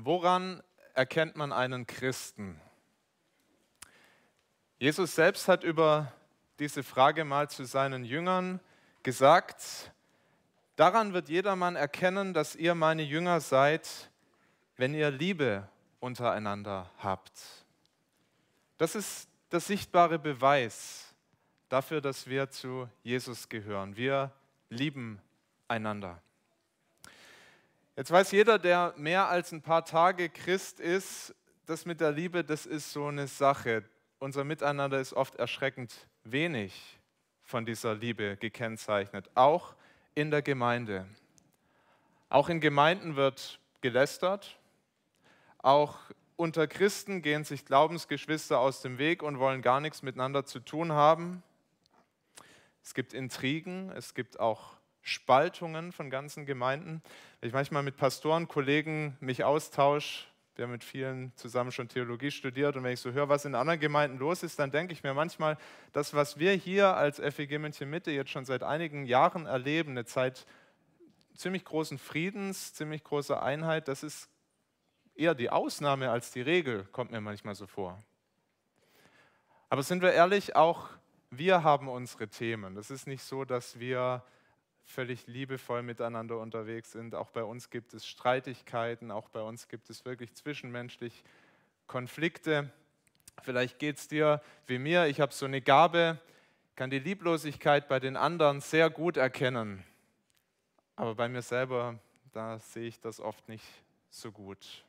Woran erkennt man einen Christen? Jesus selbst hat über diese Frage mal zu seinen Jüngern gesagt, daran wird jedermann erkennen, dass ihr meine Jünger seid, wenn ihr Liebe untereinander habt. Das ist der sichtbare Beweis dafür, dass wir zu Jesus gehören. Wir lieben einander. Jetzt weiß jeder, der mehr als ein paar Tage Christ ist, das mit der Liebe, das ist so eine Sache. Unser Miteinander ist oft erschreckend wenig von dieser Liebe gekennzeichnet, auch in der Gemeinde. Auch in Gemeinden wird gelästert, auch unter Christen gehen sich Glaubensgeschwister aus dem Weg und wollen gar nichts miteinander zu tun haben. Es gibt Intrigen, es gibt auch Spaltungen von ganzen Gemeinden. Wenn ich manchmal mit Pastoren, Kollegen mich austausche, wir haben mit vielen zusammen schon Theologie studiert und wenn ich so höre, was in anderen Gemeinden los ist, dann denke ich mir manchmal, das, was wir hier als FEG München Mitte jetzt schon seit einigen Jahren erleben, eine Zeit ziemlich großen Friedens, ziemlich großer Einheit, das ist eher die Ausnahme als die Regel, kommt mir manchmal so vor. Aber sind wir ehrlich, auch wir haben unsere Themen. Es ist nicht so, dass wir völlig liebevoll miteinander unterwegs sind. Auch bei uns gibt es Streitigkeiten, auch bei uns gibt es wirklich zwischenmenschlich Konflikte. Vielleicht geht es dir wie mir, ich habe so eine Gabe, kann die Lieblosigkeit bei den anderen sehr gut erkennen. Aber bei mir selber, da sehe ich das oft nicht so gut.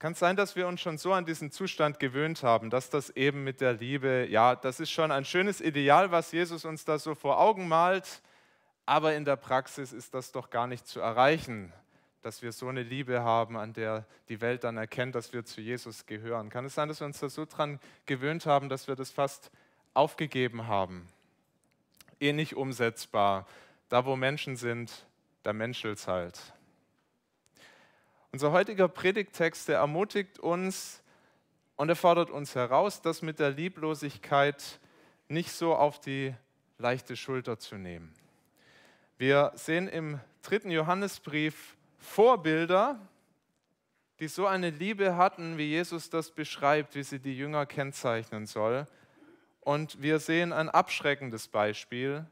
Kann es sein, dass wir uns schon so an diesen Zustand gewöhnt haben, dass das eben mit der Liebe, ja, das ist schon ein schönes Ideal, was Jesus uns da so vor Augen malt, aber in der Praxis ist das doch gar nicht zu erreichen, dass wir so eine Liebe haben, an der die Welt dann erkennt, dass wir zu Jesus gehören. Kann es sein, dass wir uns da so dran gewöhnt haben, dass wir das fast aufgegeben haben? Eh nicht umsetzbar. Da, wo Menschen sind, da menschelt es halt. Unser heutiger Predigttext, der ermutigt uns und er fordert uns heraus, das mit der Lieblosigkeit nicht so auf die leichte Schulter zu nehmen. Wir sehen im dritten Johannesbrief Vorbilder, die so eine Liebe hatten, wie Jesus das beschreibt, wie sie die Jünger kennzeichnen soll. Und wir sehen ein abschreckendes Beispiel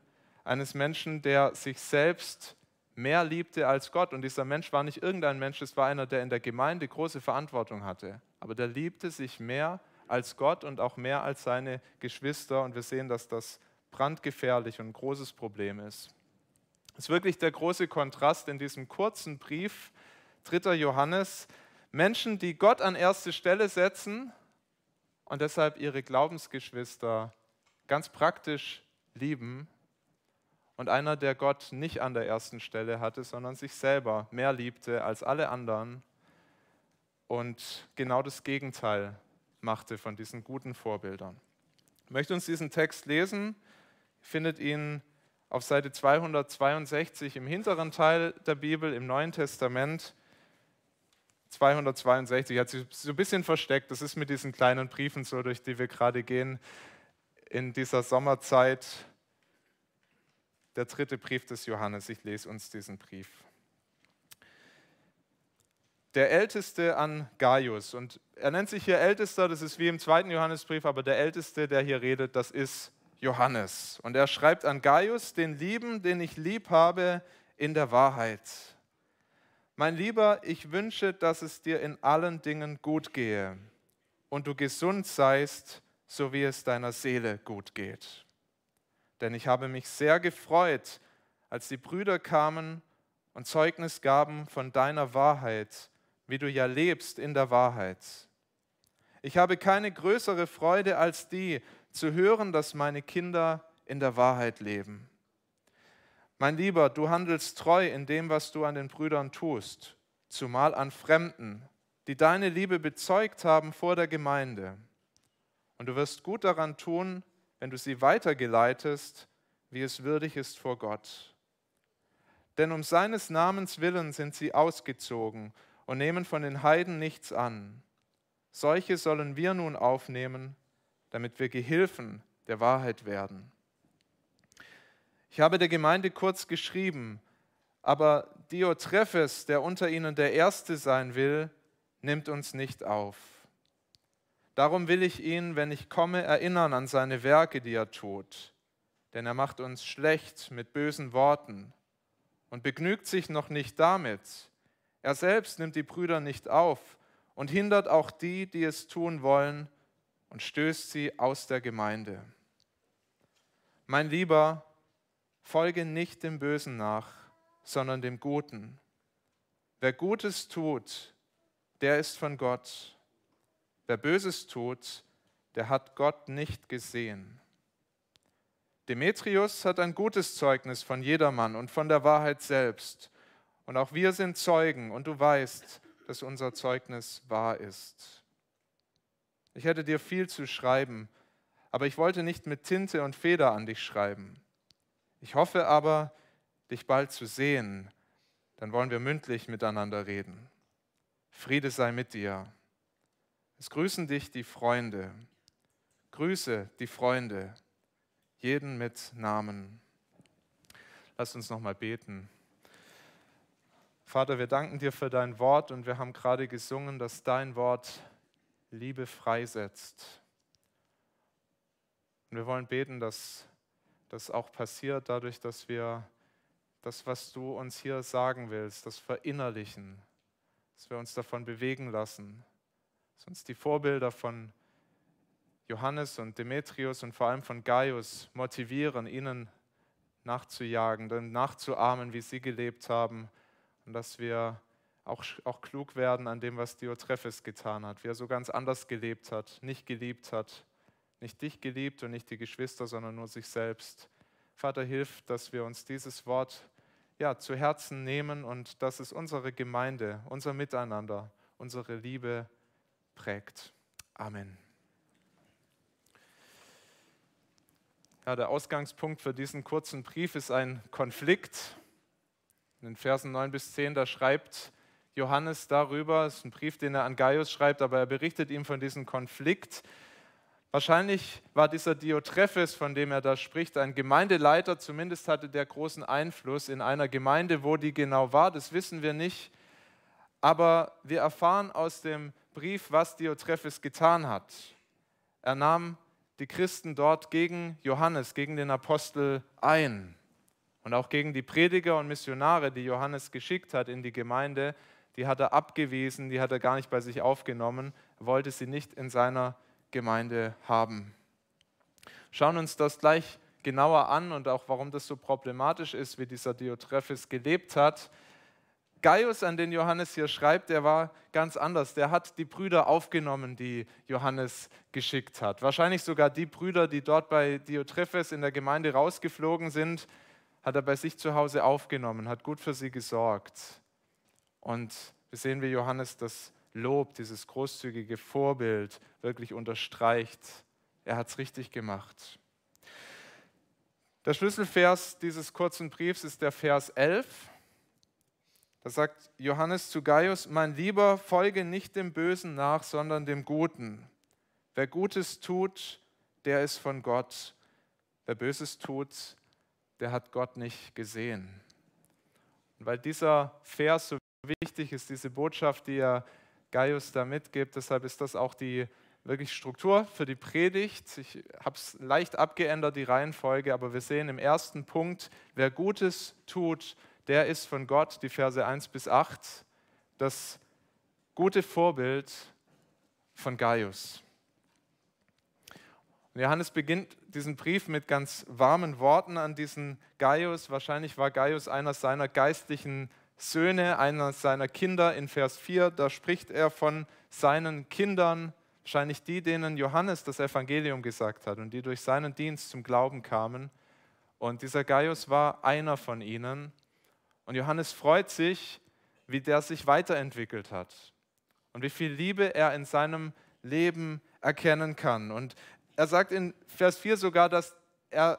eines Menschen, der sich selbst mehr liebte als Gott. Und dieser Mensch war nicht irgendein Mensch, es war einer, der in der Gemeinde große Verantwortung hatte. Aber der liebte sich mehr als Gott und auch mehr als seine Geschwister. Und wir sehen, dass das brandgefährlich und ein großes Problem ist. Es ist wirklich der große Kontrast in diesem kurzen Brief, 3. Johannes. Menschen, die Gott an erste Stelle setzen und deshalb ihre Glaubensgeschwister ganz praktisch lieben und einer, der Gott nicht an der ersten Stelle hatte, sondern sich selber mehr liebte als alle anderen und genau das Gegenteil machte von diesen guten Vorbildern. Ich möchte uns diesen Text lesen. Findet ihn auf Seite 262 im hinteren Teil der Bibel im Neuen Testament. 262 hat sich so ein bisschen versteckt. Das ist mit diesen kleinen Briefen so, durch die wir gerade gehen in dieser Sommerzeit der dritte Brief des Johannes. Ich lese uns diesen Brief. Der Älteste an Gaius. Und er nennt sich hier Ältester, das ist wie im zweiten Johannesbrief, aber der Älteste, der hier redet, das ist Johannes. Und er schreibt an Gaius, den Lieben, den ich lieb habe, in der Wahrheit. Mein Lieber, ich wünsche, dass es dir in allen Dingen gut gehe und du gesund seist, so wie es deiner Seele gut geht denn ich habe mich sehr gefreut, als die Brüder kamen und Zeugnis gaben von deiner Wahrheit, wie du ja lebst in der Wahrheit. Ich habe keine größere Freude als die, zu hören, dass meine Kinder in der Wahrheit leben. Mein Lieber, du handelst treu in dem, was du an den Brüdern tust, zumal an Fremden, die deine Liebe bezeugt haben vor der Gemeinde. Und du wirst gut daran tun, wenn du sie weitergeleitest, wie es würdig ist vor Gott. Denn um seines Namens willen sind sie ausgezogen und nehmen von den Heiden nichts an. Solche sollen wir nun aufnehmen, damit wir Gehilfen der Wahrheit werden. Ich habe der Gemeinde kurz geschrieben, aber Diotrephes, der unter ihnen der Erste sein will, nimmt uns nicht auf. Darum will ich ihn, wenn ich komme, erinnern an seine Werke, die er tut. Denn er macht uns schlecht mit bösen Worten und begnügt sich noch nicht damit. Er selbst nimmt die Brüder nicht auf und hindert auch die, die es tun wollen, und stößt sie aus der Gemeinde. Mein Lieber, folge nicht dem Bösen nach, sondern dem Guten. Wer Gutes tut, der ist von Gott. Wer Böses tut, der hat Gott nicht gesehen. Demetrius hat ein gutes Zeugnis von jedermann und von der Wahrheit selbst. Und auch wir sind Zeugen und du weißt, dass unser Zeugnis wahr ist. Ich hätte dir viel zu schreiben, aber ich wollte nicht mit Tinte und Feder an dich schreiben. Ich hoffe aber, dich bald zu sehen, dann wollen wir mündlich miteinander reden. Friede sei mit dir. Es grüßen dich die Freunde. Grüße die Freunde, jeden mit Namen. Lass uns nochmal beten. Vater, wir danken dir für dein Wort und wir haben gerade gesungen, dass dein Wort Liebe freisetzt. Und wir wollen beten, dass das auch passiert, dadurch, dass wir das, was du uns hier sagen willst, das verinnerlichen, dass wir uns davon bewegen lassen, dass uns die Vorbilder von Johannes und Demetrius und vor allem von Gaius motivieren, ihnen nachzujagen, dann nachzuahmen, wie sie gelebt haben. Und dass wir auch, auch klug werden an dem, was Diotrephes getan hat, wie er so ganz anders gelebt hat, nicht geliebt hat, nicht dich geliebt und nicht die Geschwister, sondern nur sich selbst. Vater, hilf, dass wir uns dieses Wort ja, zu Herzen nehmen und dass es unsere Gemeinde, unser Miteinander, unsere Liebe prägt. Amen. Ja, der Ausgangspunkt für diesen kurzen Brief ist ein Konflikt. In den Versen 9 bis 10, da schreibt Johannes darüber, es ist ein Brief, den er an Gaius schreibt, aber er berichtet ihm von diesem Konflikt. Wahrscheinlich war dieser Diotrephes, von dem er da spricht, ein Gemeindeleiter, zumindest hatte der großen Einfluss in einer Gemeinde, wo die genau war, das wissen wir nicht. Aber wir erfahren aus dem Brief, was Diotrephes getan hat. Er nahm die Christen dort gegen Johannes, gegen den Apostel ein und auch gegen die Prediger und Missionare, die Johannes geschickt hat in die Gemeinde die hat er abgewiesen, die hat er gar nicht bei sich aufgenommen, wollte sie nicht in seiner Gemeinde haben. Schauen uns das gleich genauer an und auch warum das so problematisch ist, wie dieser Diotrephes gelebt hat. Gaius, an den Johannes hier schreibt, der war ganz anders. Der hat die Brüder aufgenommen, die Johannes geschickt hat. Wahrscheinlich sogar die Brüder, die dort bei Diotrephes in der Gemeinde rausgeflogen sind, hat er bei sich zu Hause aufgenommen, hat gut für sie gesorgt. Und wir sehen, wie Johannes das Lob, dieses großzügige Vorbild wirklich unterstreicht. Er hat es richtig gemacht. Der Schlüsselvers dieses kurzen Briefs ist der Vers 11. Da sagt Johannes zu Gaius, mein Lieber, folge nicht dem Bösen nach, sondern dem Guten. Wer Gutes tut, der ist von Gott. Wer Böses tut, der hat Gott nicht gesehen. Und weil dieser Vers so wichtig ist diese Botschaft, die er Gaius da mitgibt. Deshalb ist das auch die wirklich Struktur für die Predigt. Ich habe es leicht abgeändert, die Reihenfolge, aber wir sehen im ersten Punkt, wer Gutes tut, der ist von Gott, die Verse 1 bis 8, das gute Vorbild von Gaius. Und Johannes beginnt diesen Brief mit ganz warmen Worten an diesen Gaius. Wahrscheinlich war Gaius einer seiner geistlichen Söhne einer seiner Kinder in Vers 4. Da spricht er von seinen Kindern, wahrscheinlich die, denen Johannes das Evangelium gesagt hat und die durch seinen Dienst zum Glauben kamen. Und dieser Gaius war einer von ihnen. Und Johannes freut sich, wie der sich weiterentwickelt hat und wie viel Liebe er in seinem Leben erkennen kann. Und er sagt in Vers 4 sogar, dass er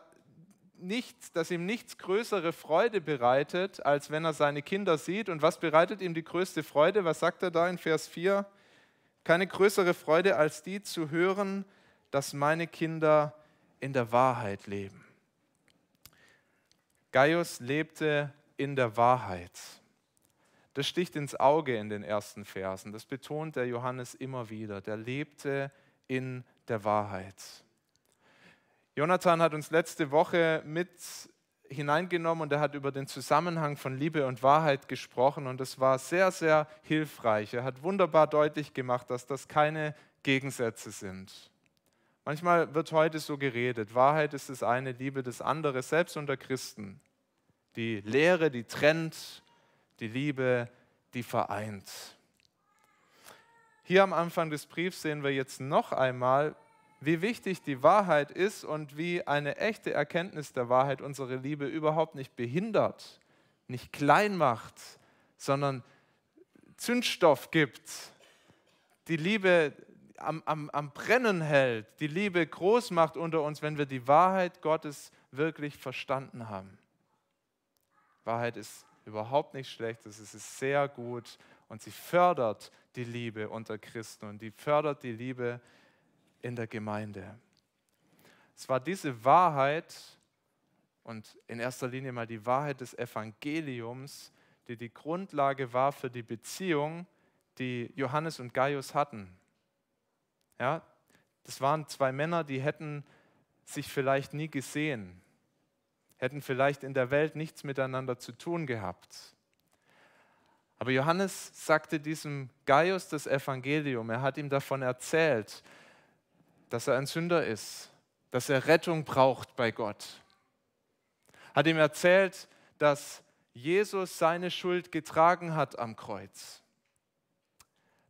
nichts, dass ihm nichts größere Freude bereitet, als wenn er seine Kinder sieht. Und was bereitet ihm die größte Freude? Was sagt er da in Vers 4? Keine größere Freude als die zu hören, dass meine Kinder in der Wahrheit leben. Gaius lebte in der Wahrheit. Das sticht ins Auge in den ersten Versen. Das betont der Johannes immer wieder. Der lebte in der Wahrheit. Jonathan hat uns letzte Woche mit hineingenommen und er hat über den Zusammenhang von Liebe und Wahrheit gesprochen und das war sehr, sehr hilfreich. Er hat wunderbar deutlich gemacht, dass das keine Gegensätze sind. Manchmal wird heute so geredet, Wahrheit ist das eine, Liebe das andere, selbst unter Christen. Die Lehre, die trennt, die Liebe, die vereint. Hier am Anfang des Briefs sehen wir jetzt noch einmal, wie wichtig die Wahrheit ist und wie eine echte Erkenntnis der Wahrheit unsere Liebe überhaupt nicht behindert, nicht klein macht, sondern Zündstoff gibt, die Liebe am, am, am Brennen hält, die Liebe groß macht unter uns, wenn wir die Wahrheit Gottes wirklich verstanden haben. Wahrheit ist überhaupt nicht schlecht, es ist sehr gut und sie fördert die Liebe unter Christen und die fördert die Liebe in der Gemeinde. Es war diese Wahrheit und in erster Linie mal die Wahrheit des Evangeliums, die die Grundlage war für die Beziehung, die Johannes und Gaius hatten. Ja, das waren zwei Männer, die hätten sich vielleicht nie gesehen, hätten vielleicht in der Welt nichts miteinander zu tun gehabt. Aber Johannes sagte diesem Gaius das Evangelium, er hat ihm davon erzählt, dass er ein Sünder ist, dass er Rettung braucht bei Gott. Hat ihm erzählt, dass Jesus seine Schuld getragen hat am Kreuz.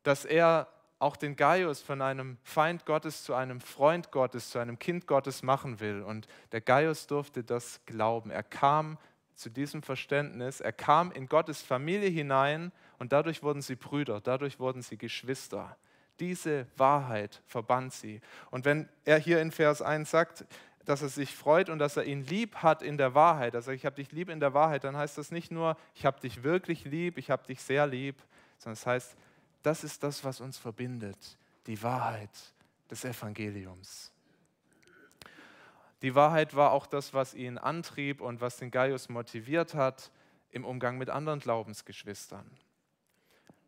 Dass er auch den Gaius von einem Feind Gottes zu einem Freund Gottes, zu einem Kind Gottes machen will. Und der Gaius durfte das glauben. Er kam zu diesem Verständnis, er kam in Gottes Familie hinein und dadurch wurden sie Brüder, dadurch wurden sie Geschwister. Diese Wahrheit verband sie. Und wenn er hier in Vers 1 sagt, dass er sich freut und dass er ihn lieb hat in der Wahrheit, also ich habe dich lieb in der Wahrheit, dann heißt das nicht nur, ich habe dich wirklich lieb, ich habe dich sehr lieb, sondern es das heißt, das ist das, was uns verbindet, die Wahrheit des Evangeliums. Die Wahrheit war auch das, was ihn antrieb und was den Gaius motiviert hat im Umgang mit anderen Glaubensgeschwistern.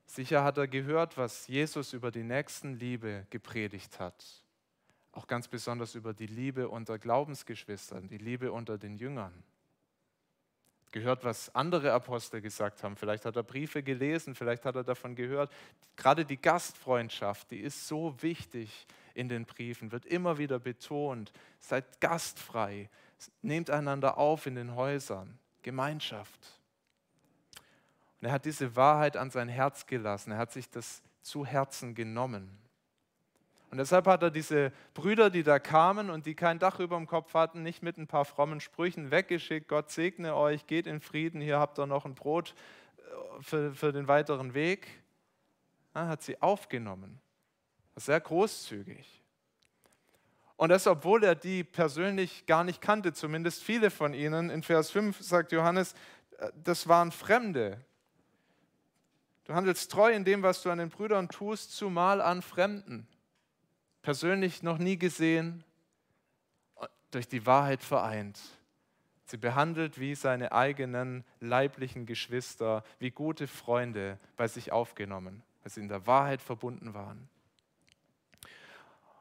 Sicher hat er gehört, was Jesus über die Nächstenliebe gepredigt hat. Auch ganz besonders über die Liebe unter Glaubensgeschwistern, die Liebe unter den Jüngern. Gehört, was andere Apostel gesagt haben. Vielleicht hat er Briefe gelesen, vielleicht hat er davon gehört. Gerade die Gastfreundschaft, die ist so wichtig in den Briefen, wird immer wieder betont. Seid gastfrei, nehmt einander auf in den Häusern. Gemeinschaft. Und er hat diese Wahrheit an sein Herz gelassen. Er hat sich das zu Herzen genommen. Und deshalb hat er diese Brüder, die da kamen und die kein Dach über dem Kopf hatten, nicht mit ein paar frommen Sprüchen weggeschickt. Gott segne euch, geht in Frieden, hier habt ihr noch ein Brot äh, für, für den weiteren Weg. Er hat sie aufgenommen. Sehr großzügig. Und das, obwohl er die persönlich gar nicht kannte, zumindest viele von ihnen. In Vers 5 sagt Johannes, äh, das waren Fremde. Du handelst treu in dem, was du an den Brüdern tust, zumal an Fremden. Persönlich noch nie gesehen, durch die Wahrheit vereint. Sie behandelt wie seine eigenen leiblichen Geschwister, wie gute Freunde bei sich aufgenommen, weil sie in der Wahrheit verbunden waren.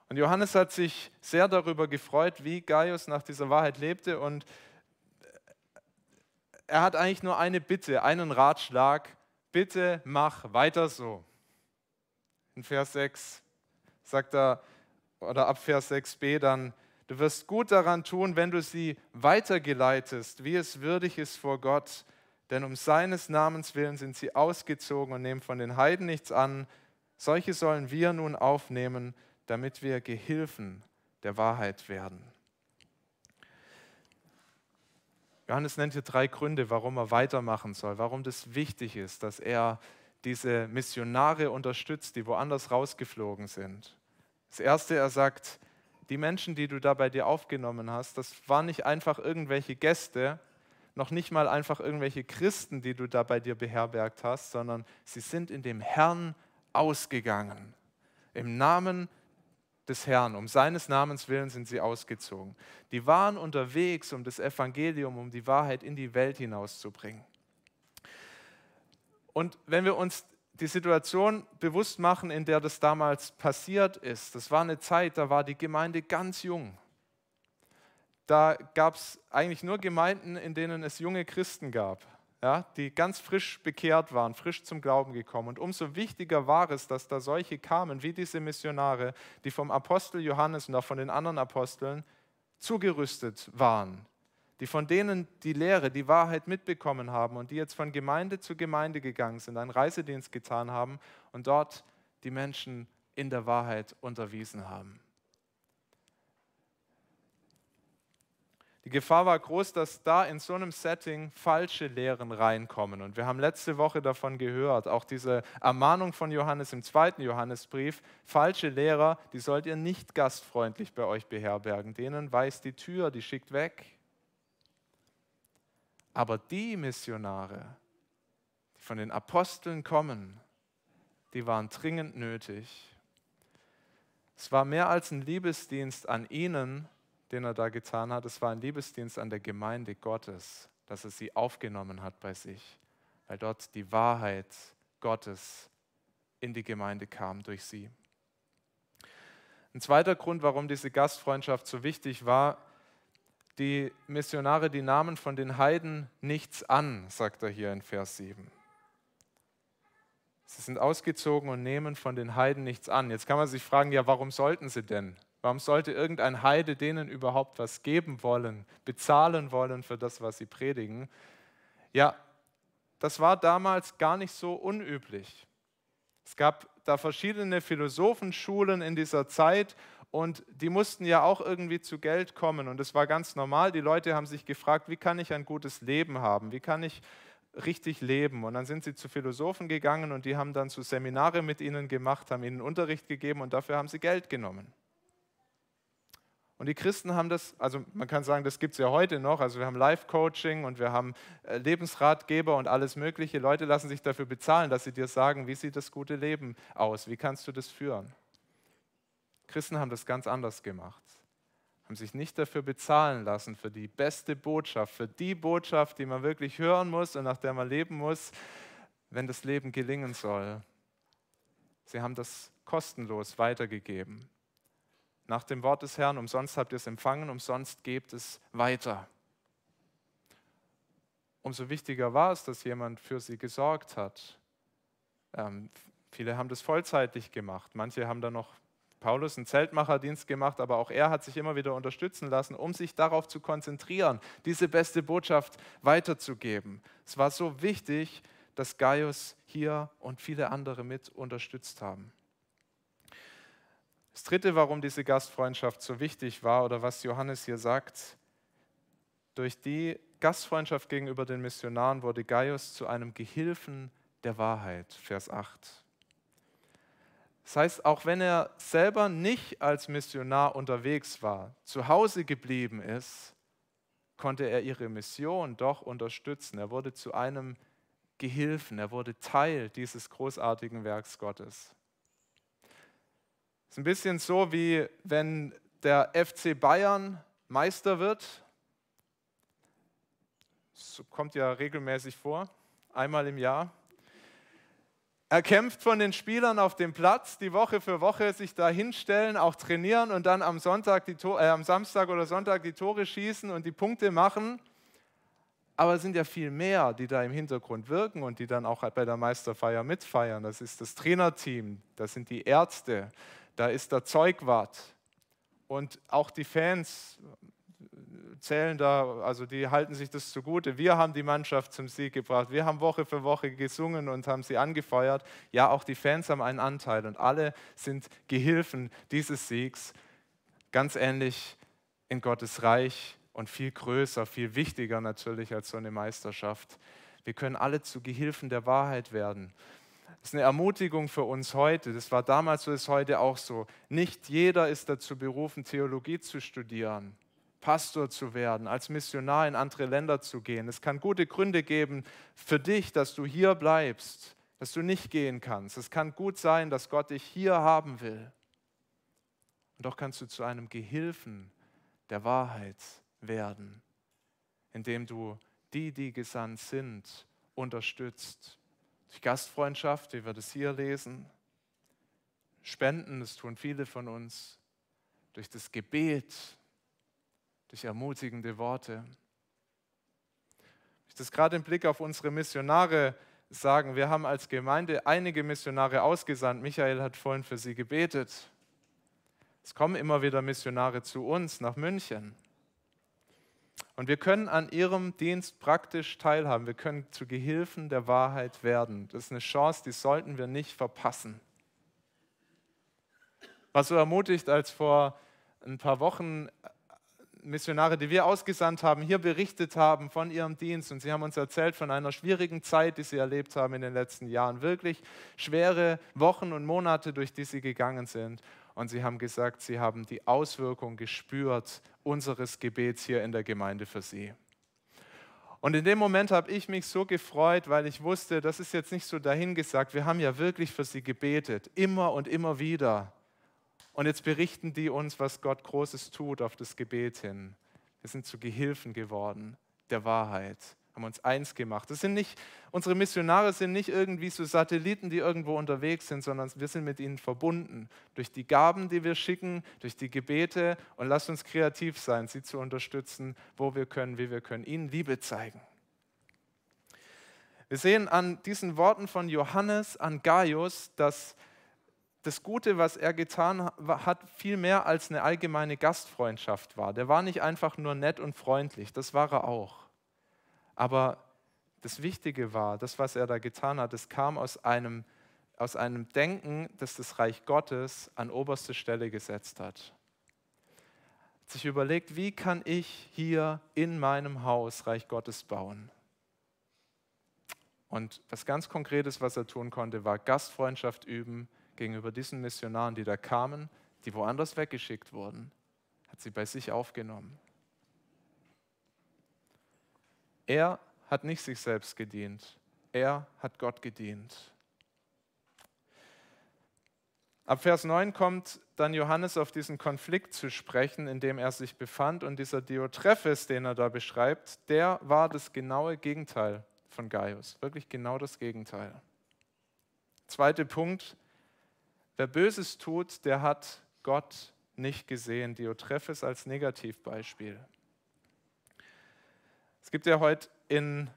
Und Johannes hat sich sehr darüber gefreut, wie Gaius nach dieser Wahrheit lebte und er hat eigentlich nur eine Bitte, einen Ratschlag, bitte mach weiter so. In Vers 6 sagt er, oder ab Vers 6b dann, du wirst gut daran tun, wenn du sie weitergeleitest, wie es würdig ist vor Gott, denn um seines Namens willen sind sie ausgezogen und nehmen von den Heiden nichts an. Solche sollen wir nun aufnehmen, damit wir Gehilfen der Wahrheit werden. Johannes nennt hier drei Gründe, warum er weitermachen soll, warum das wichtig ist, dass er diese Missionare unterstützt, die woanders rausgeflogen sind. Das Erste, er sagt, die Menschen, die du da bei dir aufgenommen hast, das waren nicht einfach irgendwelche Gäste, noch nicht mal einfach irgendwelche Christen, die du da bei dir beherbergt hast, sondern sie sind in dem Herrn ausgegangen. Im Namen des Herrn, um seines Namens willen sind sie ausgezogen. Die waren unterwegs, um das Evangelium, um die Wahrheit in die Welt hinauszubringen. Und wenn wir uns die Situation bewusst machen, in der das damals passiert ist, das war eine Zeit, da war die Gemeinde ganz jung. Da gab es eigentlich nur Gemeinden, in denen es junge Christen gab, ja, die ganz frisch bekehrt waren, frisch zum Glauben gekommen. Und umso wichtiger war es, dass da solche kamen, wie diese Missionare, die vom Apostel Johannes und auch von den anderen Aposteln zugerüstet waren, die von denen die Lehre, die Wahrheit mitbekommen haben und die jetzt von Gemeinde zu Gemeinde gegangen sind, einen Reisedienst getan haben und dort die Menschen in der Wahrheit unterwiesen haben. Die Gefahr war groß, dass da in so einem Setting falsche Lehren reinkommen. Und wir haben letzte Woche davon gehört, auch diese Ermahnung von Johannes im zweiten Johannesbrief, falsche Lehrer, die sollt ihr nicht gastfreundlich bei euch beherbergen. Denen weist die Tür, die schickt weg. Aber die Missionare, die von den Aposteln kommen, die waren dringend nötig. Es war mehr als ein Liebesdienst an ihnen, den er da getan hat. Es war ein Liebesdienst an der Gemeinde Gottes, dass er sie aufgenommen hat bei sich, weil dort die Wahrheit Gottes in die Gemeinde kam durch sie. Ein zweiter Grund, warum diese Gastfreundschaft so wichtig war, die Missionare, die nahmen von den Heiden nichts an, sagt er hier in Vers 7. Sie sind ausgezogen und nehmen von den Heiden nichts an. Jetzt kann man sich fragen, ja, warum sollten sie denn? Warum sollte irgendein Heide denen überhaupt was geben wollen, bezahlen wollen für das, was sie predigen? Ja, das war damals gar nicht so unüblich. Es gab da verschiedene Philosophenschulen in dieser Zeit und die mussten ja auch irgendwie zu Geld kommen. Und es war ganz normal. Die Leute haben sich gefragt, wie kann ich ein gutes Leben haben? Wie kann ich richtig leben? Und dann sind sie zu Philosophen gegangen und die haben dann so Seminare mit ihnen gemacht, haben ihnen Unterricht gegeben und dafür haben sie Geld genommen. Und die Christen haben das, also man kann sagen, das gibt es ja heute noch. Also wir haben Life-Coaching und wir haben äh, Lebensratgeber und alles Mögliche. Leute lassen sich dafür bezahlen, dass sie dir sagen, wie sieht das gute Leben aus? Wie kannst du das führen? Christen haben das ganz anders gemacht. Haben sich nicht dafür bezahlen lassen, für die beste Botschaft, für die Botschaft, die man wirklich hören muss und nach der man leben muss, wenn das Leben gelingen soll. Sie haben das kostenlos weitergegeben. Nach dem Wort des Herrn, umsonst habt ihr es empfangen, umsonst gebt es weiter. Umso wichtiger war es, dass jemand für sie gesorgt hat. Ähm, viele haben das vollzeitig gemacht, manche haben da noch Paulus einen Zeltmacherdienst gemacht, aber auch er hat sich immer wieder unterstützen lassen, um sich darauf zu konzentrieren, diese beste Botschaft weiterzugeben. Es war so wichtig, dass Gaius hier und viele andere mit unterstützt haben. Das Dritte, warum diese Gastfreundschaft so wichtig war oder was Johannes hier sagt, durch die Gastfreundschaft gegenüber den Missionaren wurde Gaius zu einem Gehilfen der Wahrheit, Vers 8. Das heißt, auch wenn er selber nicht als Missionar unterwegs war, zu Hause geblieben ist, konnte er ihre Mission doch unterstützen. Er wurde zu einem Gehilfen, er wurde Teil dieses großartigen Werks Gottes. Es ist ein bisschen so, wie wenn der FC Bayern Meister wird. Das kommt ja regelmäßig vor, einmal im Jahr. Er kämpft von den Spielern auf dem Platz, die Woche für Woche sich da hinstellen, auch trainieren und dann am, Sonntag die, äh, am Samstag oder Sonntag die Tore schießen und die Punkte machen. Aber es sind ja viel mehr, die da im Hintergrund wirken und die dann auch bei der Meisterfeier mitfeiern. Das ist das Trainerteam, das sind die Ärzte, da ist der Zeugwart und auch die Fans, zählen da, also die halten sich das zugute. Wir haben die Mannschaft zum Sieg gebracht. Wir haben Woche für Woche gesungen und haben sie angefeuert. Ja, auch die Fans haben einen Anteil und alle sind Gehilfen dieses Siegs. Ganz ähnlich in Gottes Reich und viel größer, viel wichtiger natürlich als so eine Meisterschaft. Wir können alle zu Gehilfen der Wahrheit werden. Das ist eine Ermutigung für uns heute. Das war damals so, ist heute auch so. Nicht jeder ist dazu berufen, Theologie zu studieren. Pastor zu werden, als Missionar in andere Länder zu gehen. Es kann gute Gründe geben für dich, dass du hier bleibst, dass du nicht gehen kannst. Es kann gut sein, dass Gott dich hier haben will. Und doch kannst du zu einem Gehilfen der Wahrheit werden, indem du die, die gesandt sind, unterstützt, Durch Gastfreundschaft, wie wir das hier lesen. Spenden, das tun viele von uns. Durch das Gebet, durch ermutigende Worte. Ich das gerade im Blick auf unsere Missionare sagen, wir haben als Gemeinde einige Missionare ausgesandt. Michael hat vorhin für sie gebetet. Es kommen immer wieder Missionare zu uns nach München. Und wir können an ihrem Dienst praktisch teilhaben. Wir können zu Gehilfen der Wahrheit werden. Das ist eine Chance, die sollten wir nicht verpassen. Was so ermutigt, als vor ein paar Wochen Missionare, die wir ausgesandt haben, hier berichtet haben von ihrem Dienst. Und sie haben uns erzählt von einer schwierigen Zeit, die sie erlebt haben in den letzten Jahren. Wirklich schwere Wochen und Monate, durch die sie gegangen sind. Und sie haben gesagt, sie haben die Auswirkung gespürt unseres Gebets hier in der Gemeinde für sie. Und in dem Moment habe ich mich so gefreut, weil ich wusste, das ist jetzt nicht so dahingesagt. Wir haben ja wirklich für sie gebetet, immer und immer wieder. Und jetzt berichten die uns, was Gott Großes tut auf das Gebet hin. Wir sind zu Gehilfen geworden der Wahrheit, haben uns eins gemacht. Das sind nicht, unsere Missionare sind nicht irgendwie so Satelliten, die irgendwo unterwegs sind, sondern wir sind mit ihnen verbunden durch die Gaben, die wir schicken, durch die Gebete. Und lasst uns kreativ sein, sie zu unterstützen, wo wir können, wie wir können, ihnen Liebe zeigen. Wir sehen an diesen Worten von Johannes an Gaius, dass das Gute, was er getan hat, viel mehr als eine allgemeine Gastfreundschaft war. Der war nicht einfach nur nett und freundlich, das war er auch. Aber das Wichtige war, das, was er da getan hat, das kam aus einem, aus einem Denken, das das Reich Gottes an oberste Stelle gesetzt hat. Hat sich überlegt, wie kann ich hier in meinem Haus Reich Gottes bauen? Und was ganz Konkretes, was er tun konnte, war Gastfreundschaft üben, gegenüber diesen Missionaren, die da kamen, die woanders weggeschickt wurden, hat sie bei sich aufgenommen. Er hat nicht sich selbst gedient, er hat Gott gedient. Ab Vers 9 kommt dann Johannes auf diesen Konflikt zu sprechen, in dem er sich befand. Und dieser Diotrephes, den er da beschreibt, der war das genaue Gegenteil von Gaius. Wirklich genau das Gegenteil. Zweiter Punkt, Wer Böses tut, der hat Gott nicht gesehen. Diotrephes als Negativbeispiel. Es gibt ja heute in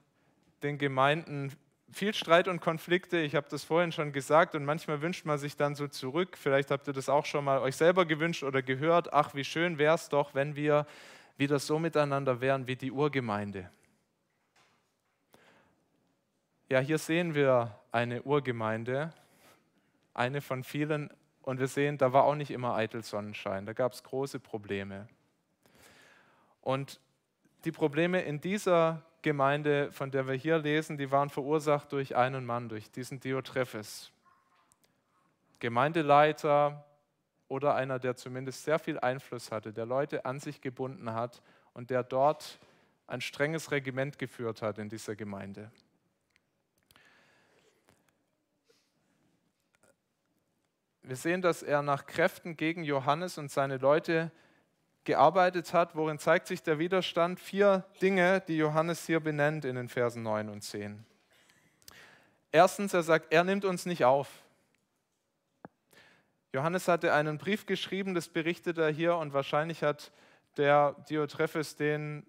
den Gemeinden viel Streit und Konflikte. Ich habe das vorhin schon gesagt und manchmal wünscht man sich dann so zurück. Vielleicht habt ihr das auch schon mal euch selber gewünscht oder gehört. Ach, wie schön wäre es doch, wenn wir wieder so miteinander wären wie die Urgemeinde. Ja, hier sehen wir eine Urgemeinde eine von vielen. Und wir sehen, da war auch nicht immer eitel Sonnenschein, da gab es große Probleme. Und die Probleme in dieser Gemeinde, von der wir hier lesen, die waren verursacht durch einen Mann, durch diesen Diotrephes. Gemeindeleiter oder einer, der zumindest sehr viel Einfluss hatte, der Leute an sich gebunden hat und der dort ein strenges Regiment geführt hat in dieser Gemeinde. Wir sehen, dass er nach Kräften gegen Johannes und seine Leute gearbeitet hat. Worin zeigt sich der Widerstand? Vier Dinge, die Johannes hier benennt in den Versen 9 und 10. Erstens, er sagt, er nimmt uns nicht auf. Johannes hatte einen Brief geschrieben, das berichtet er hier, und wahrscheinlich hat der Diotrephes den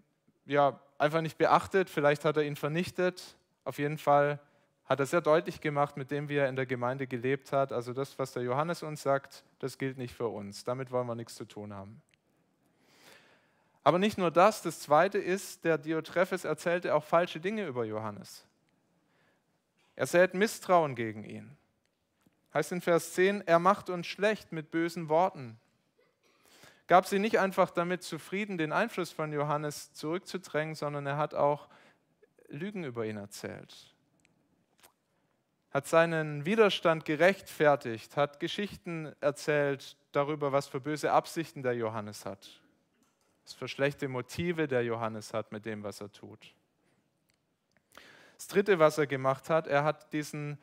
ja, einfach nicht beachtet, vielleicht hat er ihn vernichtet. Auf jeden Fall hat er sehr deutlich gemacht, mit dem, wie er in der Gemeinde gelebt hat. Also das, was der Johannes uns sagt, das gilt nicht für uns. Damit wollen wir nichts zu tun haben. Aber nicht nur das, das Zweite ist, der Diotrephes erzählte auch falsche Dinge über Johannes. Er sät Misstrauen gegen ihn. Heißt in Vers 10, er macht uns schlecht mit bösen Worten. Gab sie nicht einfach damit zufrieden, den Einfluss von Johannes zurückzudrängen, sondern er hat auch Lügen über ihn erzählt hat seinen Widerstand gerechtfertigt, hat Geschichten erzählt darüber, was für böse Absichten der Johannes hat, was für schlechte Motive der Johannes hat mit dem, was er tut. Das Dritte, was er gemacht hat, er hat diesen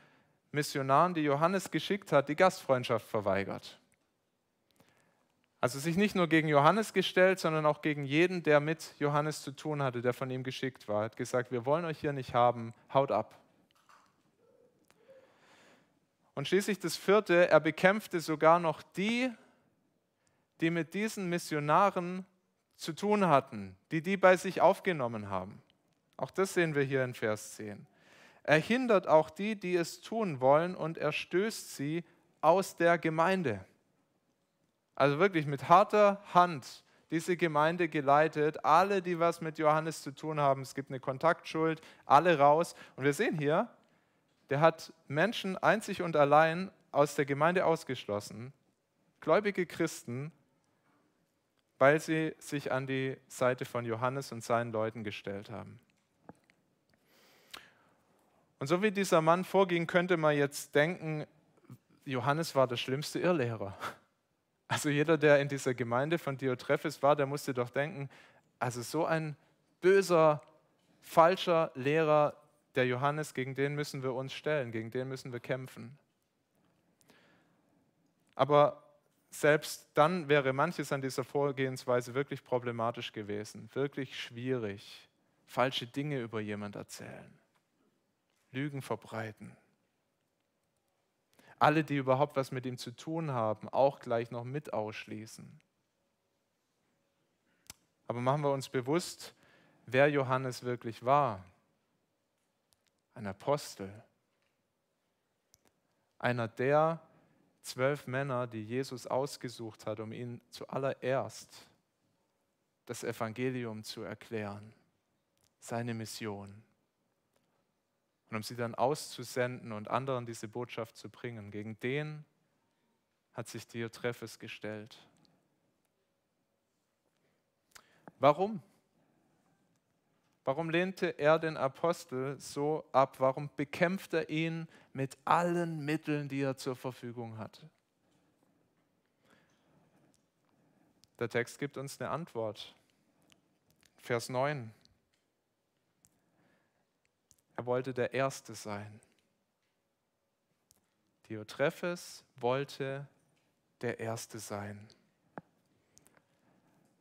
Missionaren, die Johannes geschickt hat, die Gastfreundschaft verweigert. Also sich nicht nur gegen Johannes gestellt, sondern auch gegen jeden, der mit Johannes zu tun hatte, der von ihm geschickt war. Er hat gesagt, wir wollen euch hier nicht haben, haut ab. Und schließlich das vierte, er bekämpfte sogar noch die, die mit diesen Missionaren zu tun hatten, die die bei sich aufgenommen haben. Auch das sehen wir hier in Vers 10. Er hindert auch die, die es tun wollen, und er stößt sie aus der Gemeinde. Also wirklich mit harter Hand diese Gemeinde geleitet. Alle, die was mit Johannes zu tun haben, es gibt eine Kontaktschuld, alle raus. Und wir sehen hier, der hat Menschen einzig und allein aus der Gemeinde ausgeschlossen, gläubige Christen, weil sie sich an die Seite von Johannes und seinen Leuten gestellt haben. Und so wie dieser Mann vorging, könnte man jetzt denken, Johannes war der schlimmste Irrlehrer. Also jeder, der in dieser Gemeinde von Diotrephes war, der musste doch denken, also so ein böser, falscher Lehrer, der Johannes, gegen den müssen wir uns stellen, gegen den müssen wir kämpfen. Aber selbst dann wäre manches an dieser Vorgehensweise wirklich problematisch gewesen, wirklich schwierig. Falsche Dinge über jemand erzählen, Lügen verbreiten. Alle, die überhaupt was mit ihm zu tun haben, auch gleich noch mit ausschließen. Aber machen wir uns bewusst, wer Johannes wirklich war. Ein Apostel. Einer der zwölf Männer, die Jesus ausgesucht hat, um ihnen zuallererst das Evangelium zu erklären, seine Mission. Und um sie dann auszusenden und anderen diese Botschaft zu bringen, gegen den hat sich Diotrephes gestellt. Warum? Warum lehnte er den Apostel so ab? Warum bekämpft er ihn mit allen Mitteln, die er zur Verfügung hatte? Der Text gibt uns eine Antwort. Vers 9. Er wollte der Erste sein. Diotrephes wollte der Erste sein.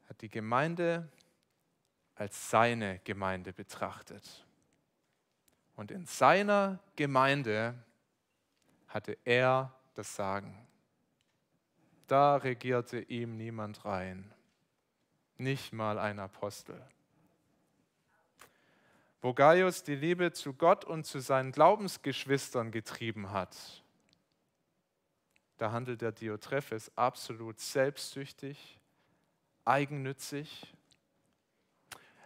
Hat die Gemeinde als seine Gemeinde betrachtet. Und in seiner Gemeinde hatte er das Sagen. Da regierte ihm niemand rein, nicht mal ein Apostel. Wo Gaius die Liebe zu Gott und zu seinen Glaubensgeschwistern getrieben hat, da handelt der Diotrephes absolut selbstsüchtig, eigennützig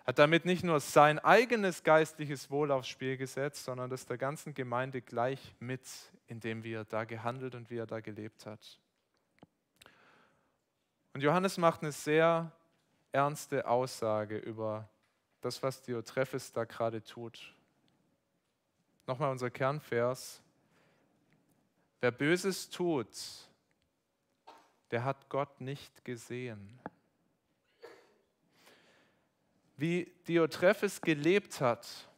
hat damit nicht nur sein eigenes geistliches Wohl aufs Spiel gesetzt, sondern das der ganzen Gemeinde gleich mit, indem wie er da gehandelt und wie er da gelebt hat. Und Johannes macht eine sehr ernste Aussage über das, was Diotrephes da gerade tut. Nochmal unser Kernvers. Wer Böses tut, der hat Gott nicht gesehen wie Diotrephes gelebt hat,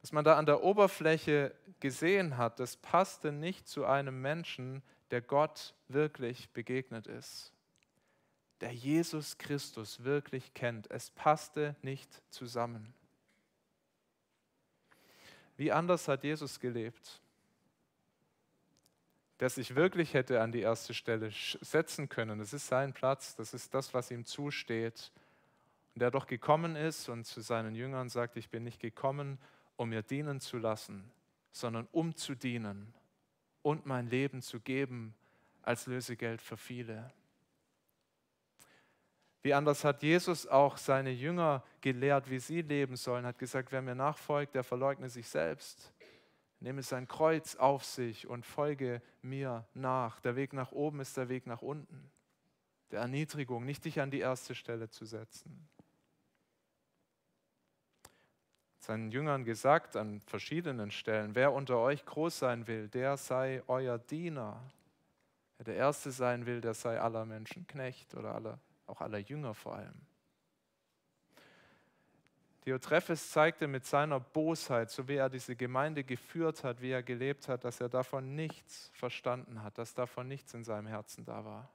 was man da an der Oberfläche gesehen hat, das passte nicht zu einem Menschen, der Gott wirklich begegnet ist, der Jesus Christus wirklich kennt. Es passte nicht zusammen. Wie anders hat Jesus gelebt, der sich wirklich hätte an die erste Stelle setzen können. Das ist sein Platz, das ist das, was ihm zusteht der doch gekommen ist und zu seinen Jüngern sagt, ich bin nicht gekommen, um mir dienen zu lassen, sondern um zu dienen und mein Leben zu geben als Lösegeld für viele. Wie anders hat Jesus auch seine Jünger gelehrt, wie sie leben sollen, hat gesagt, wer mir nachfolgt, der verleugne sich selbst, nehme sein Kreuz auf sich und folge mir nach. Der Weg nach oben ist der Weg nach unten, der Erniedrigung, nicht dich an die erste Stelle zu setzen. Seinen Jüngern gesagt an verschiedenen Stellen, wer unter euch groß sein will, der sei euer Diener. Wer der Erste sein will, der sei aller Menschen Knecht oder aller, auch aller Jünger vor allem. Diotrephes zeigte mit seiner Bosheit, so wie er diese Gemeinde geführt hat, wie er gelebt hat, dass er davon nichts verstanden hat, dass davon nichts in seinem Herzen da war.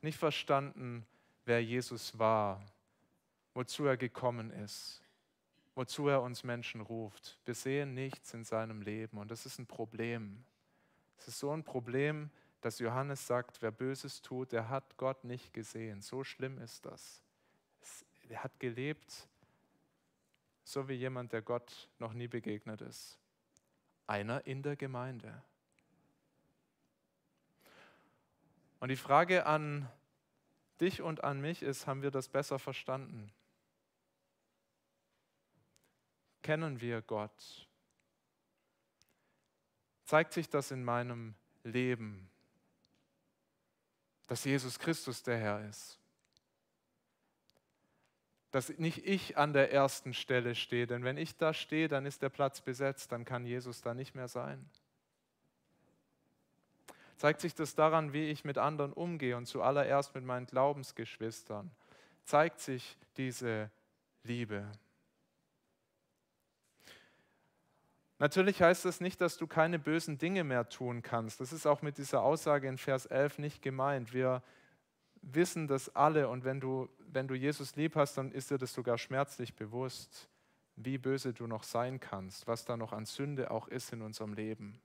Nicht verstanden, wer Jesus war wozu er gekommen ist. wozu er uns Menschen ruft. Wir sehen nichts in seinem Leben und das ist ein Problem. Es ist so ein Problem, dass Johannes sagt, wer Böses tut, der hat Gott nicht gesehen. So schlimm ist das. Er hat gelebt, so wie jemand, der Gott noch nie begegnet ist. Einer in der Gemeinde. Und die Frage an dich und an mich ist, haben wir das besser verstanden? Kennen wir Gott? Zeigt sich das in meinem Leben, dass Jesus Christus der Herr ist? Dass nicht ich an der ersten Stelle stehe, denn wenn ich da stehe, dann ist der Platz besetzt, dann kann Jesus da nicht mehr sein. Zeigt sich das daran, wie ich mit anderen umgehe und zuallererst mit meinen Glaubensgeschwistern? Zeigt sich diese Liebe? Natürlich heißt das nicht, dass du keine bösen Dinge mehr tun kannst. Das ist auch mit dieser Aussage in Vers 11 nicht gemeint. Wir wissen das alle und wenn du, wenn du Jesus lieb hast, dann ist dir das sogar schmerzlich bewusst, wie böse du noch sein kannst, was da noch an Sünde auch ist in unserem Leben.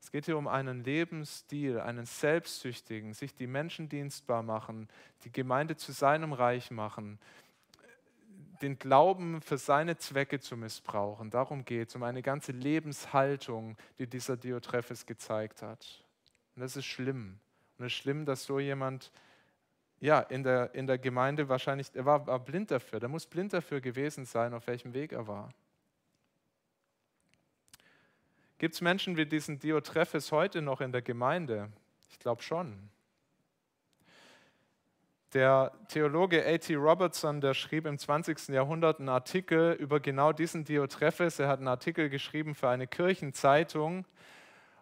Es geht hier um einen Lebensstil, einen selbstsüchtigen, sich die Menschen dienstbar machen, die Gemeinde zu seinem Reich machen, den Glauben für seine Zwecke zu missbrauchen. Darum geht es, um eine ganze Lebenshaltung, die dieser Diotrephes gezeigt hat. Und das ist schlimm. Und es ist schlimm, dass so jemand ja, in, der, in der Gemeinde wahrscheinlich, er war, war blind dafür, der muss blind dafür gewesen sein, auf welchem Weg er war. Gibt es Menschen wie diesen Diotrephes heute noch in der Gemeinde? Ich glaube schon. Der Theologe A.T. Robertson, der schrieb im 20. Jahrhundert einen Artikel über genau diesen Diotrephes. Er hat einen Artikel geschrieben für eine Kirchenzeitung.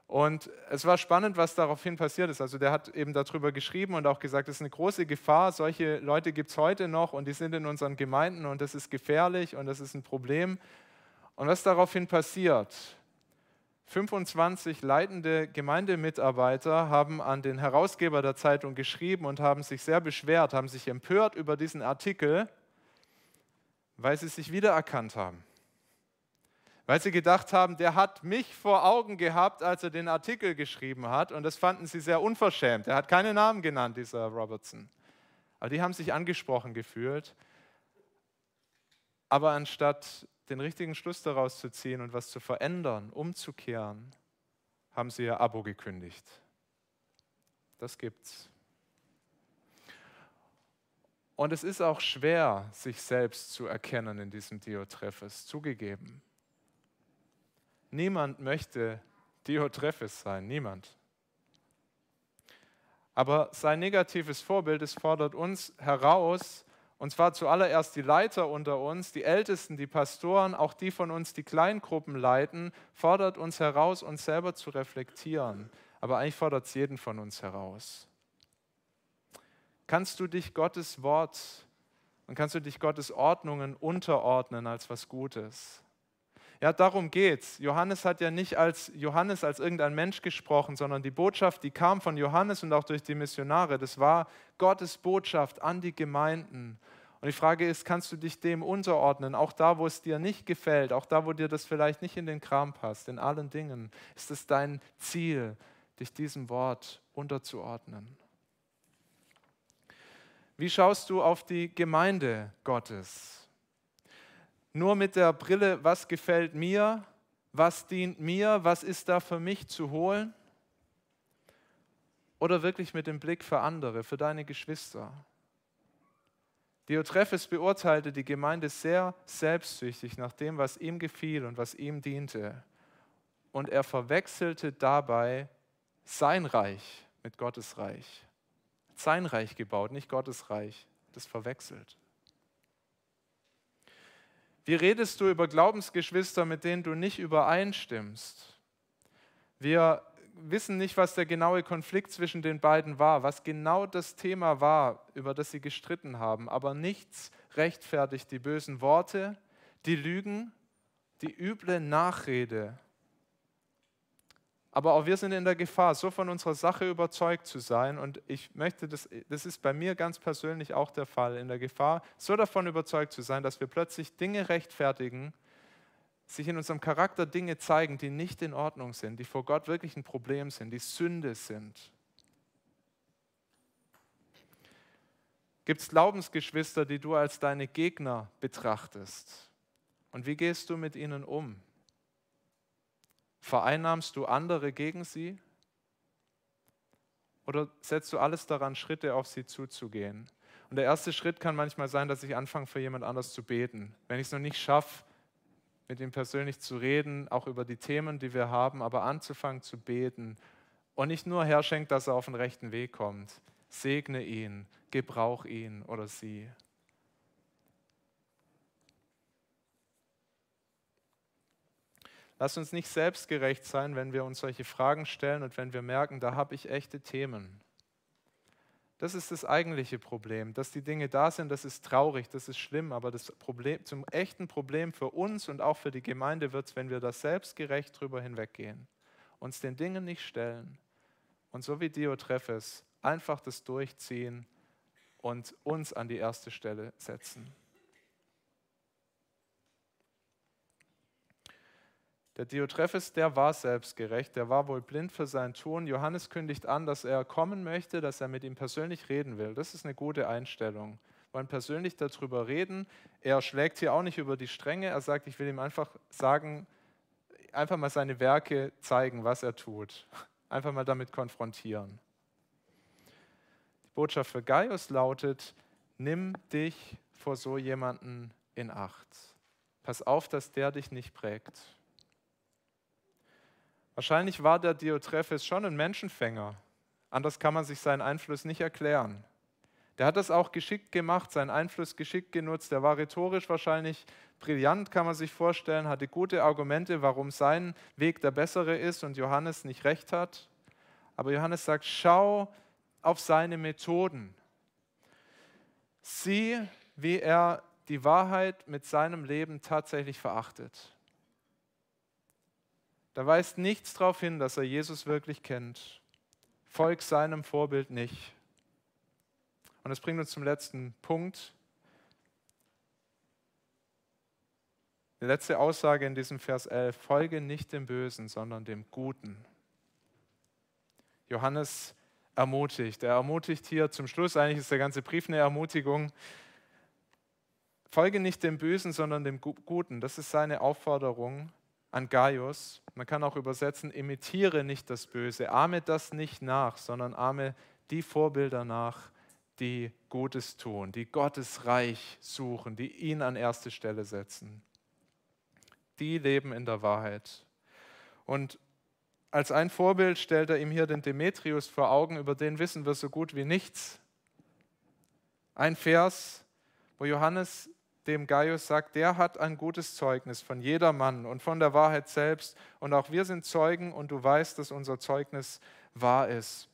Und es war spannend, was daraufhin passiert ist. Also der hat eben darüber geschrieben und auch gesagt, es ist eine große Gefahr. Solche Leute gibt es heute noch und die sind in unseren Gemeinden und das ist gefährlich und das ist ein Problem. Und was daraufhin passiert? 25 leitende Gemeindemitarbeiter haben an den Herausgeber der Zeitung geschrieben und haben sich sehr beschwert, haben sich empört über diesen Artikel, weil sie sich wiedererkannt haben. Weil sie gedacht haben, der hat mich vor Augen gehabt, als er den Artikel geschrieben hat. Und das fanden sie sehr unverschämt. Er hat keine Namen genannt, dieser Robertson. Aber die haben sich angesprochen gefühlt. Aber anstatt den richtigen Schluss daraus zu ziehen und was zu verändern, umzukehren, haben sie ihr Abo gekündigt. Das gibt's. Und es ist auch schwer, sich selbst zu erkennen in diesem Diotrephes, zugegeben. Niemand möchte Diotrephes sein, niemand. Aber sein negatives Vorbild, es fordert uns heraus, und zwar zuallererst die Leiter unter uns, die Ältesten, die Pastoren, auch die von uns, die Kleingruppen leiten, fordert uns heraus, uns selber zu reflektieren. Aber eigentlich fordert es jeden von uns heraus. Kannst du dich Gottes Wort und kannst du dich Gottes Ordnungen unterordnen als was Gutes? Ja, darum geht's. Johannes hat ja nicht als Johannes als irgendein Mensch gesprochen, sondern die Botschaft, die kam von Johannes und auch durch die Missionare, das war Gottes Botschaft an die Gemeinden. Und die Frage ist, kannst du dich dem unterordnen, auch da, wo es dir nicht gefällt, auch da, wo dir das vielleicht nicht in den Kram passt, in allen Dingen? Ist es dein Ziel, dich diesem Wort unterzuordnen? Wie schaust du auf die Gemeinde Gottes? Nur mit der Brille, was gefällt mir, was dient mir, was ist da für mich zu holen? Oder wirklich mit dem Blick für andere, für deine Geschwister? Diotrephes beurteilte die Gemeinde sehr selbstsüchtig nach dem, was ihm gefiel und was ihm diente. Und er verwechselte dabei sein Reich mit Gottes Reich. Sein Reich gebaut, nicht Gottes Reich. Das verwechselt. Wie redest du über Glaubensgeschwister, mit denen du nicht übereinstimmst? Wir wissen nicht, was der genaue Konflikt zwischen den beiden war, was genau das Thema war, über das sie gestritten haben. Aber nichts rechtfertigt die bösen Worte, die Lügen, die üble Nachrede Aber auch wir sind in der Gefahr, so von unserer Sache überzeugt zu sein. Und ich möchte, das, das ist bei mir ganz persönlich auch der Fall, in der Gefahr, so davon überzeugt zu sein, dass wir plötzlich Dinge rechtfertigen, sich in unserem Charakter Dinge zeigen, die nicht in Ordnung sind, die vor Gott wirklich ein Problem sind, die Sünde sind. Gibt es Glaubensgeschwister, die du als deine Gegner betrachtest? Und wie gehst du mit ihnen um? Vereinnahmst du andere gegen sie? Oder setzt du alles daran, Schritte auf sie zuzugehen? Und der erste Schritt kann manchmal sein, dass ich anfange, für jemand anders zu beten. Wenn ich es noch nicht schaffe, mit ihm persönlich zu reden, auch über die Themen, die wir haben, aber anzufangen zu beten und nicht nur herschenkt, dass er auf den rechten Weg kommt. Segne ihn, gebrauch ihn oder sie. Lass uns nicht selbstgerecht sein, wenn wir uns solche Fragen stellen und wenn wir merken, da habe ich echte Themen. Das ist das eigentliche Problem. Dass die Dinge da sind, das ist traurig, das ist schlimm, aber das Problem, zum echten Problem für uns und auch für die Gemeinde wird es, wenn wir da selbstgerecht drüber hinweggehen, uns den Dingen nicht stellen und so wie Diotrephes einfach das durchziehen und uns an die erste Stelle setzen. Der Diotrephes, der war selbstgerecht, der war wohl blind für sein Tun. Johannes kündigt an, dass er kommen möchte, dass er mit ihm persönlich reden will. Das ist eine gute Einstellung. Wir wollen persönlich darüber reden. Er schlägt hier auch nicht über die Stränge. Er sagt, ich will ihm einfach sagen, einfach mal seine Werke zeigen, was er tut. Einfach mal damit konfrontieren. Die Botschaft für Gaius lautet, nimm dich vor so jemanden in Acht. Pass auf, dass der dich nicht prägt. Wahrscheinlich war der Diotrephes schon ein Menschenfänger. Anders kann man sich seinen Einfluss nicht erklären. Der hat das auch geschickt gemacht, seinen Einfluss geschickt genutzt. Der war rhetorisch wahrscheinlich brillant, kann man sich vorstellen, hatte gute Argumente, warum sein Weg der bessere ist und Johannes nicht recht hat. Aber Johannes sagt, schau auf seine Methoden. Sieh, wie er die Wahrheit mit seinem Leben tatsächlich verachtet. Da weist nichts darauf hin, dass er Jesus wirklich kennt. Folg seinem Vorbild nicht. Und das bringt uns zum letzten Punkt. Die letzte Aussage in diesem Vers 11, folge nicht dem Bösen, sondern dem Guten. Johannes ermutigt. Er ermutigt hier zum Schluss, eigentlich ist der ganze Brief eine Ermutigung. Folge nicht dem Bösen, sondern dem Guten. Das ist seine Aufforderung an Gaius. Man kann auch übersetzen, imitiere nicht das Böse, ahme das nicht nach, sondern ahme die Vorbilder nach, die Gutes tun, die Gottes Reich suchen, die ihn an erste Stelle setzen. Die leben in der Wahrheit. Und als ein Vorbild stellt er ihm hier den Demetrius vor Augen, über den wissen wir so gut wie nichts. Ein Vers, wo Johannes dem Gaius sagt, der hat ein gutes Zeugnis von jedermann und von der Wahrheit selbst. Und auch wir sind Zeugen und du weißt, dass unser Zeugnis wahr ist.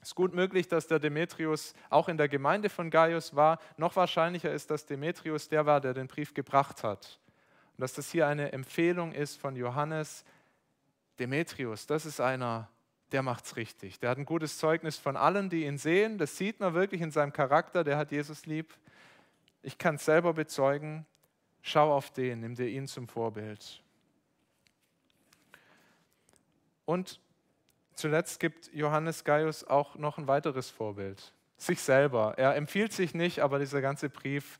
Es ist gut möglich, dass der Demetrius auch in der Gemeinde von Gaius war. Noch wahrscheinlicher ist, dass Demetrius der war, der den Brief gebracht hat. Und dass das hier eine Empfehlung ist von Johannes. Demetrius, das ist einer, der macht es richtig. Der hat ein gutes Zeugnis von allen, die ihn sehen. Das sieht man wirklich in seinem Charakter. Der hat Jesus lieb. Ich kann es selber bezeugen. Schau auf den, nimm dir ihn zum Vorbild. Und zuletzt gibt Johannes Gaius auch noch ein weiteres Vorbild. Sich selber. Er empfiehlt sich nicht, aber dieser ganze Brief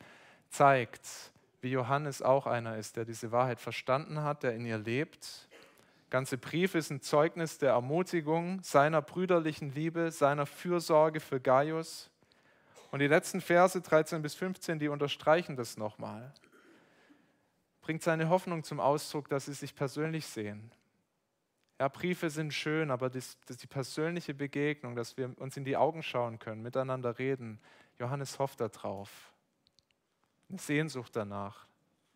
zeigt, wie Johannes auch einer ist, der diese Wahrheit verstanden hat, der in ihr lebt. Der ganze Brief ist ein Zeugnis der Ermutigung, seiner brüderlichen Liebe, seiner Fürsorge für Gaius. Und die letzten Verse 13 bis 15, die unterstreichen das nochmal. Bringt seine Hoffnung zum Ausdruck, dass sie sich persönlich sehen. Ja, Briefe sind schön, aber das, das die persönliche Begegnung, dass wir uns in die Augen schauen können, miteinander reden, Johannes hofft darauf. Eine Sehnsucht danach,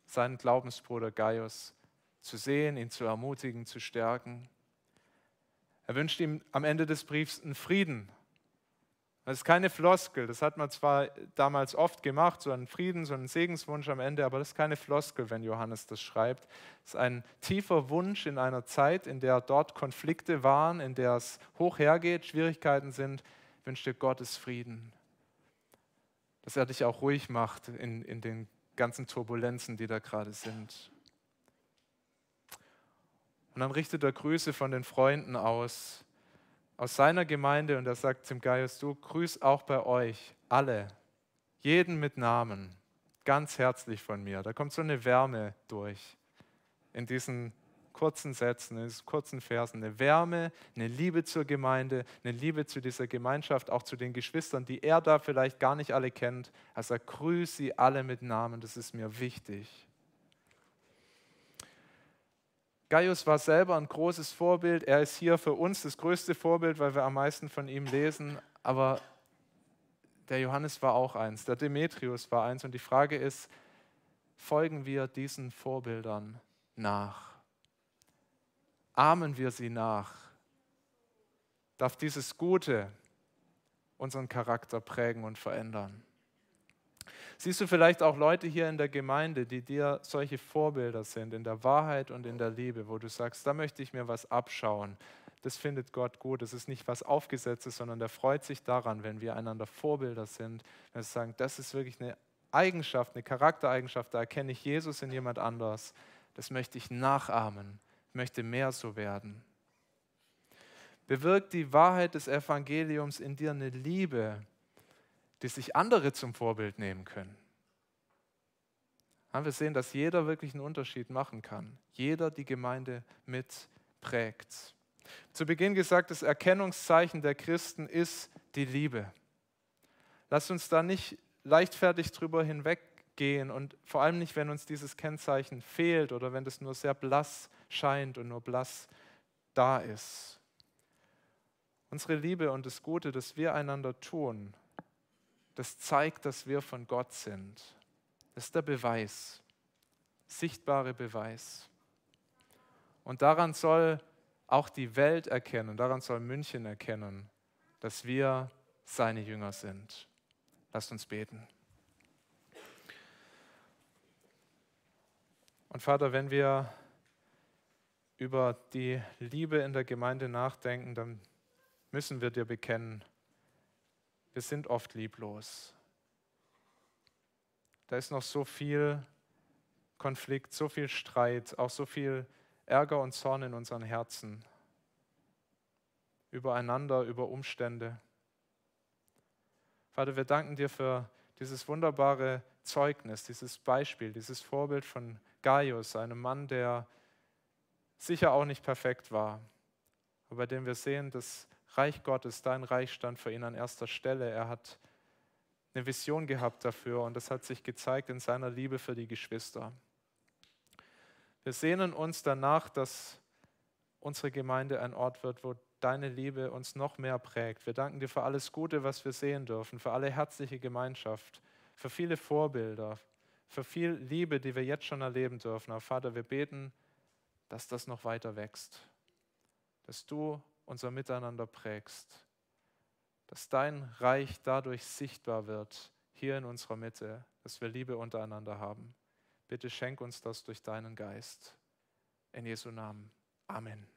seinen Glaubensbruder Gaius zu sehen, ihn zu ermutigen, zu stärken. Er wünscht ihm am Ende des Briefs einen Frieden, Das ist keine Floskel, das hat man zwar damals oft gemacht, so einen Frieden, so einen Segenswunsch am Ende, aber das ist keine Floskel, wenn Johannes das schreibt. Es ist ein tiefer Wunsch in einer Zeit, in der dort Konflikte waren, in der es hoch hergeht, Schwierigkeiten sind, wünscht dir Gottes Frieden. Dass er dich auch ruhig macht in, in den ganzen Turbulenzen, die da gerade sind. Und dann richtet er Grüße von den Freunden aus, aus seiner Gemeinde und er sagt zum Gaius, du grüß auch bei euch alle, jeden mit Namen, ganz herzlich von mir. Da kommt so eine Wärme durch in diesen kurzen Sätzen, in diesen kurzen Versen. Eine Wärme, eine Liebe zur Gemeinde, eine Liebe zu dieser Gemeinschaft, auch zu den Geschwistern, die er da vielleicht gar nicht alle kennt. Er sagt, grüß sie alle mit Namen, das ist mir wichtig. Gaius war selber ein großes Vorbild. Er ist hier für uns das größte Vorbild, weil wir am meisten von ihm lesen. Aber der Johannes war auch eins, der Demetrius war eins. Und die Frage ist, folgen wir diesen Vorbildern nach? Ahmen wir sie nach? Darf dieses Gute unseren Charakter prägen und verändern? Siehst du vielleicht auch Leute hier in der Gemeinde, die dir solche Vorbilder sind, in der Wahrheit und in der Liebe, wo du sagst, da möchte ich mir was abschauen. Das findet Gott gut. Das ist nicht was Aufgesetztes, sondern der freut sich daran, wenn wir einander Vorbilder sind. Wenn wir sagen, das ist wirklich eine Eigenschaft, eine Charaktereigenschaft, da erkenne ich Jesus in jemand anders. Das möchte ich nachahmen. Ich möchte mehr so werden. Bewirkt die Wahrheit des Evangeliums in dir eine Liebe, die sich andere zum Vorbild nehmen können. Wir sehen, dass jeder wirklich einen Unterschied machen kann. Jeder die Gemeinde mit prägt. Zu Beginn gesagt, das Erkennungszeichen der Christen ist die Liebe. Lasst uns da nicht leichtfertig drüber hinweggehen und vor allem nicht, wenn uns dieses Kennzeichen fehlt oder wenn das nur sehr blass scheint und nur blass da ist. Unsere Liebe und das Gute, das wir einander tun, das zeigt, dass wir von Gott sind. Das ist der Beweis, sichtbare Beweis. Und daran soll auch die Welt erkennen, daran soll München erkennen, dass wir seine Jünger sind. Lasst uns beten. Und Vater, wenn wir über die Liebe in der Gemeinde nachdenken, dann müssen wir dir bekennen, wir sind oft lieblos. Da ist noch so viel Konflikt, so viel Streit, auch so viel Ärger und Zorn in unseren Herzen. Übereinander, über Umstände. Vater, wir danken dir für dieses wunderbare Zeugnis, dieses Beispiel, dieses Vorbild von Gaius, einem Mann, der sicher auch nicht perfekt war, aber bei dem wir sehen, dass Reich Gottes, dein Reich stand für ihn an erster Stelle. Er hat eine Vision gehabt dafür und das hat sich gezeigt in seiner Liebe für die Geschwister. Wir sehnen uns danach, dass unsere Gemeinde ein Ort wird, wo deine Liebe uns noch mehr prägt. Wir danken dir für alles Gute, was wir sehen dürfen, für alle herzliche Gemeinschaft, für viele Vorbilder, für viel Liebe, die wir jetzt schon erleben dürfen. Aber Vater, wir beten, dass das noch weiter wächst, dass du unser Miteinander prägst. Dass dein Reich dadurch sichtbar wird, hier in unserer Mitte, dass wir Liebe untereinander haben. Bitte schenk uns das durch deinen Geist. In Jesu Namen. Amen.